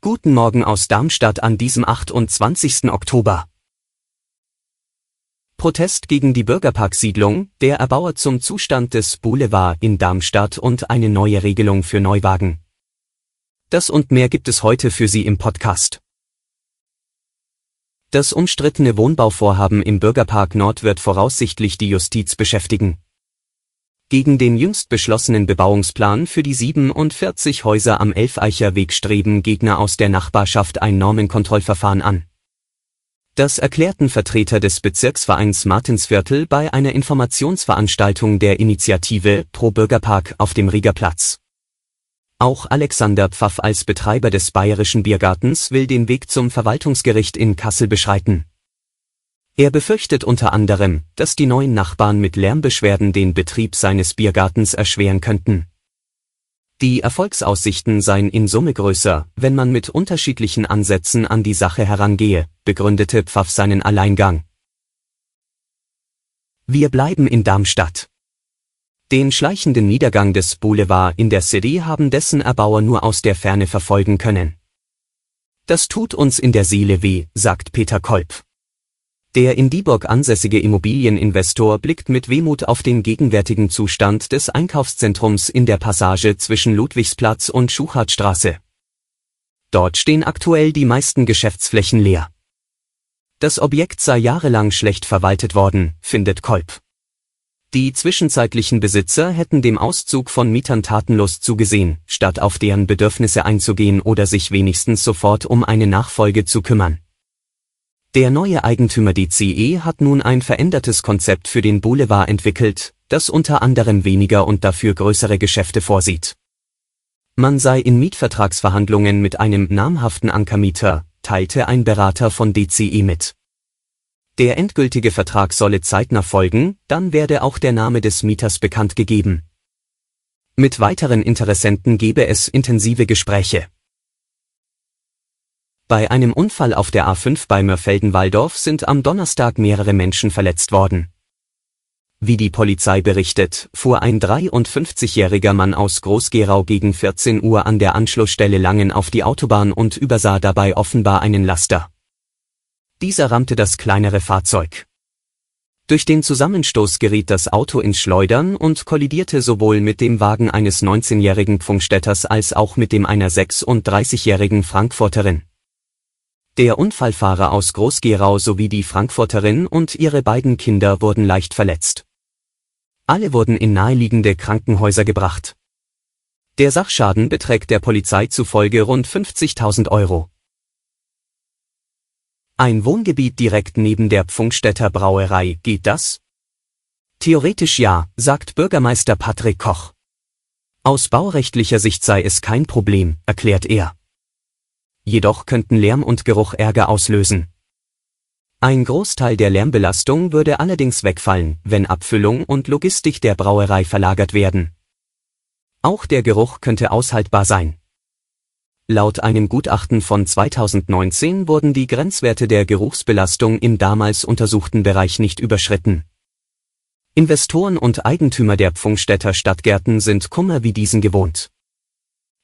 Guten Morgen aus Darmstadt an diesem 28. Oktober. Protest gegen die Bürgerparksiedlung, der Erbauer zum Zustand des Boulevard in Darmstadt und eine neue Regelung für Neuwagen. Das und mehr gibt es heute für Sie im Podcast. Das umstrittene Wohnbauvorhaben im Bürgerpark Nord wird voraussichtlich die Justiz beschäftigen. Gegen den jüngst beschlossenen Bebauungsplan für die 47 Häuser am Elfeicher Weg streben Gegner aus der Nachbarschaft ein Normenkontrollverfahren an. Das erklärten Vertreter des Bezirksvereins Martinsviertel bei einer Informationsveranstaltung der Initiative Pro Bürgerpark auf dem Riegerplatz. Auch Alexander Pfaff als Betreiber des Bayerischen Biergartens will den Weg zum Verwaltungsgericht in Kassel beschreiten. Er befürchtet unter anderem, dass die neuen Nachbarn mit Lärmbeschwerden den Betrieb seines Biergartens erschweren könnten. Die Erfolgsaussichten seien in Summe größer, wenn man mit unterschiedlichen Ansätzen an die Sache herangehe, begründete Pfaff seinen Alleingang. Wir bleiben in Darmstadt. Den schleichenden Niedergang des Boulevard in der City haben dessen Erbauer nur aus der Ferne verfolgen können. Das tut uns in der Seele weh, sagt Peter Kolb. Der in Dieburg ansässige Immobilieninvestor blickt mit Wehmut auf den gegenwärtigen Zustand des Einkaufszentrums in der Passage zwischen Ludwigsplatz und Schuchartstraße. Dort stehen aktuell die meisten Geschäftsflächen leer. Das Objekt sei jahrelang schlecht verwaltet worden, findet Kolb. Die zwischenzeitlichen Besitzer hätten dem Auszug von Mietern tatenlos zugesehen, statt auf deren Bedürfnisse einzugehen oder sich wenigstens sofort um eine Nachfolge zu kümmern. Der neue Eigentümer DCE hat nun ein verändertes Konzept für den Boulevard entwickelt, das unter anderem weniger und dafür größere Geschäfte vorsieht. Man sei in Mietvertragsverhandlungen mit einem namhaften Ankermieter, teilte ein Berater von DCE mit. Der endgültige Vertrag solle zeitnah folgen, dann werde auch der Name des Mieters bekannt gegeben. Mit weiteren Interessenten gebe es intensive Gespräche. Bei einem Unfall auf der A5 bei Mörfelden-Walldorf sind am Donnerstag mehrere Menschen verletzt worden. Wie die Polizei berichtet, fuhr ein 53-jähriger Mann aus Groß-Gerau gegen 14 Uhr an der Anschlussstelle Langen auf die Autobahn und übersah dabei offenbar einen Laster. Dieser rammte das kleinere Fahrzeug. Durch den Zusammenstoß geriet das Auto ins Schleudern und kollidierte sowohl mit dem Wagen eines 19-jährigen Pfungstädters als auch mit dem einer 36-jährigen Frankfurterin. Der Unfallfahrer aus Groß-Gerau sowie die Frankfurterin und ihre beiden Kinder wurden leicht verletzt. Alle wurden in naheliegende Krankenhäuser gebracht. Der Sachschaden beträgt der Polizei zufolge rund 50.000 Euro. Ein Wohngebiet direkt neben der Pfungstädter Brauerei, geht das? Theoretisch ja, sagt Bürgermeister Patrick Koch. Aus baurechtlicher Sicht sei es kein Problem, erklärt er jedoch könnten Lärm und Geruch Ärger auslösen. Ein Großteil der Lärmbelastung würde allerdings wegfallen, wenn Abfüllung und Logistik der Brauerei verlagert werden. Auch der Geruch könnte aushaltbar sein. Laut einem Gutachten von 2019 wurden die Grenzwerte der Geruchsbelastung im damals untersuchten Bereich nicht überschritten. Investoren und Eigentümer der Pfungstädter Stadtgärten sind Kummer wie diesen gewohnt.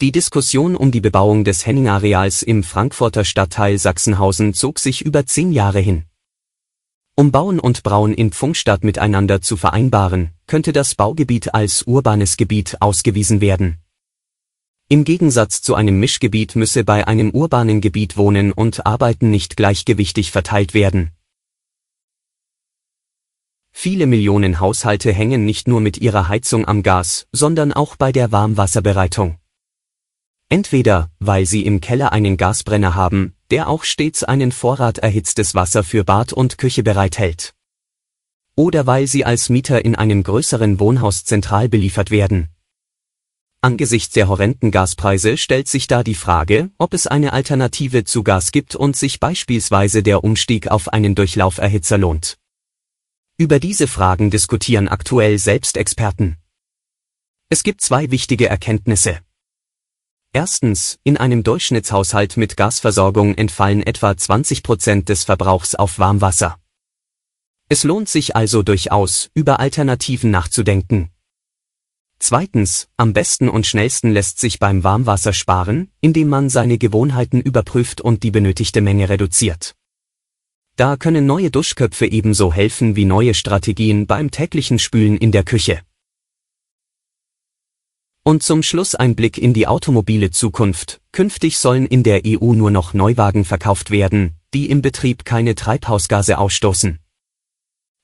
Die Diskussion um die Bebauung des Henning-Areals im Frankfurter Stadtteil Sachsenhausen zog sich über zehn Jahre hin. Um Bauen und Brauen in Pfungstadt miteinander zu vereinbaren, könnte das Baugebiet als urbanes Gebiet ausgewiesen werden. Im Gegensatz zu einem Mischgebiet müsse bei einem urbanen Gebiet Wohnen und Arbeiten nicht gleichgewichtig verteilt werden. Viele Millionen Haushalte hängen nicht nur mit ihrer Heizung am Gas, sondern auch bei der Warmwasserbereitung. Entweder, weil sie im Keller einen Gasbrenner haben, der auch stets einen Vorrat erhitztes Wasser für Bad und Küche bereithält. Oder weil sie als Mieter in einem größeren Wohnhaus zentral beliefert werden. Angesichts der horrenden Gaspreise stellt sich da die Frage, ob es eine Alternative zu Gas gibt und sich beispielsweise der Umstieg auf einen Durchlauferhitzer lohnt. Über diese Fragen diskutieren aktuell selbst Experten. Es gibt zwei wichtige Erkenntnisse. Erstens, in einem Durchschnittshaushalt mit Gasversorgung entfallen etwa 20 Prozent des Verbrauchs auf Warmwasser. Es lohnt sich also durchaus, über Alternativen nachzudenken. Zweitens, am besten und schnellsten lässt sich beim Warmwasser sparen, indem man seine Gewohnheiten überprüft und die benötigte Menge reduziert. Da können neue Duschköpfe ebenso helfen wie neue Strategien beim täglichen Spülen in der Küche. Und zum Schluss ein Blick in die automobile Zukunft. Künftig sollen in der EU nur noch Neuwagen verkauft werden, die im Betrieb keine Treibhausgase ausstoßen.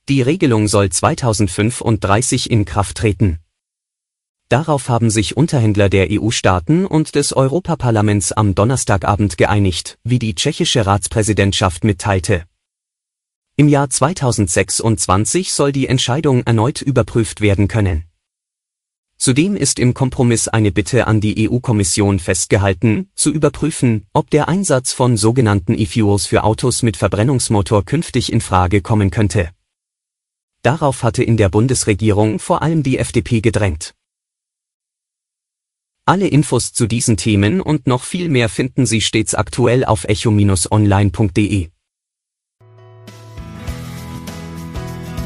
Die Regelung soll 2035 in Kraft treten. Darauf haben sich Unterhändler der EU-Staaten und des Europaparlaments am Donnerstagabend geeinigt, wie die tschechische Ratspräsidentschaft mitteilte. Im Jahr 2026 soll die Entscheidung erneut überprüft werden können. Zudem ist im Kompromiss eine Bitte an die EU-Kommission festgehalten, zu überprüfen, ob der Einsatz von sogenannten E-Fuels für Autos mit Verbrennungsmotor künftig in Frage kommen könnte. Darauf hatte in der Bundesregierung vor allem die FDP gedrängt. Alle Infos zu diesen Themen und noch viel mehr finden Sie stets aktuell auf echo-online.de.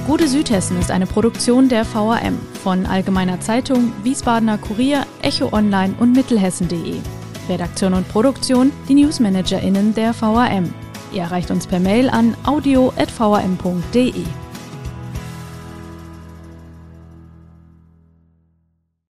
Gute Südhessen ist eine Produktion der VAM von Allgemeiner Zeitung, Wiesbadener Kurier, Echo Online und Mittelhessen.de. Redaktion und Produktion die NewsmanagerInnen der VAM. Ihr erreicht uns per Mail an audio.vam.de.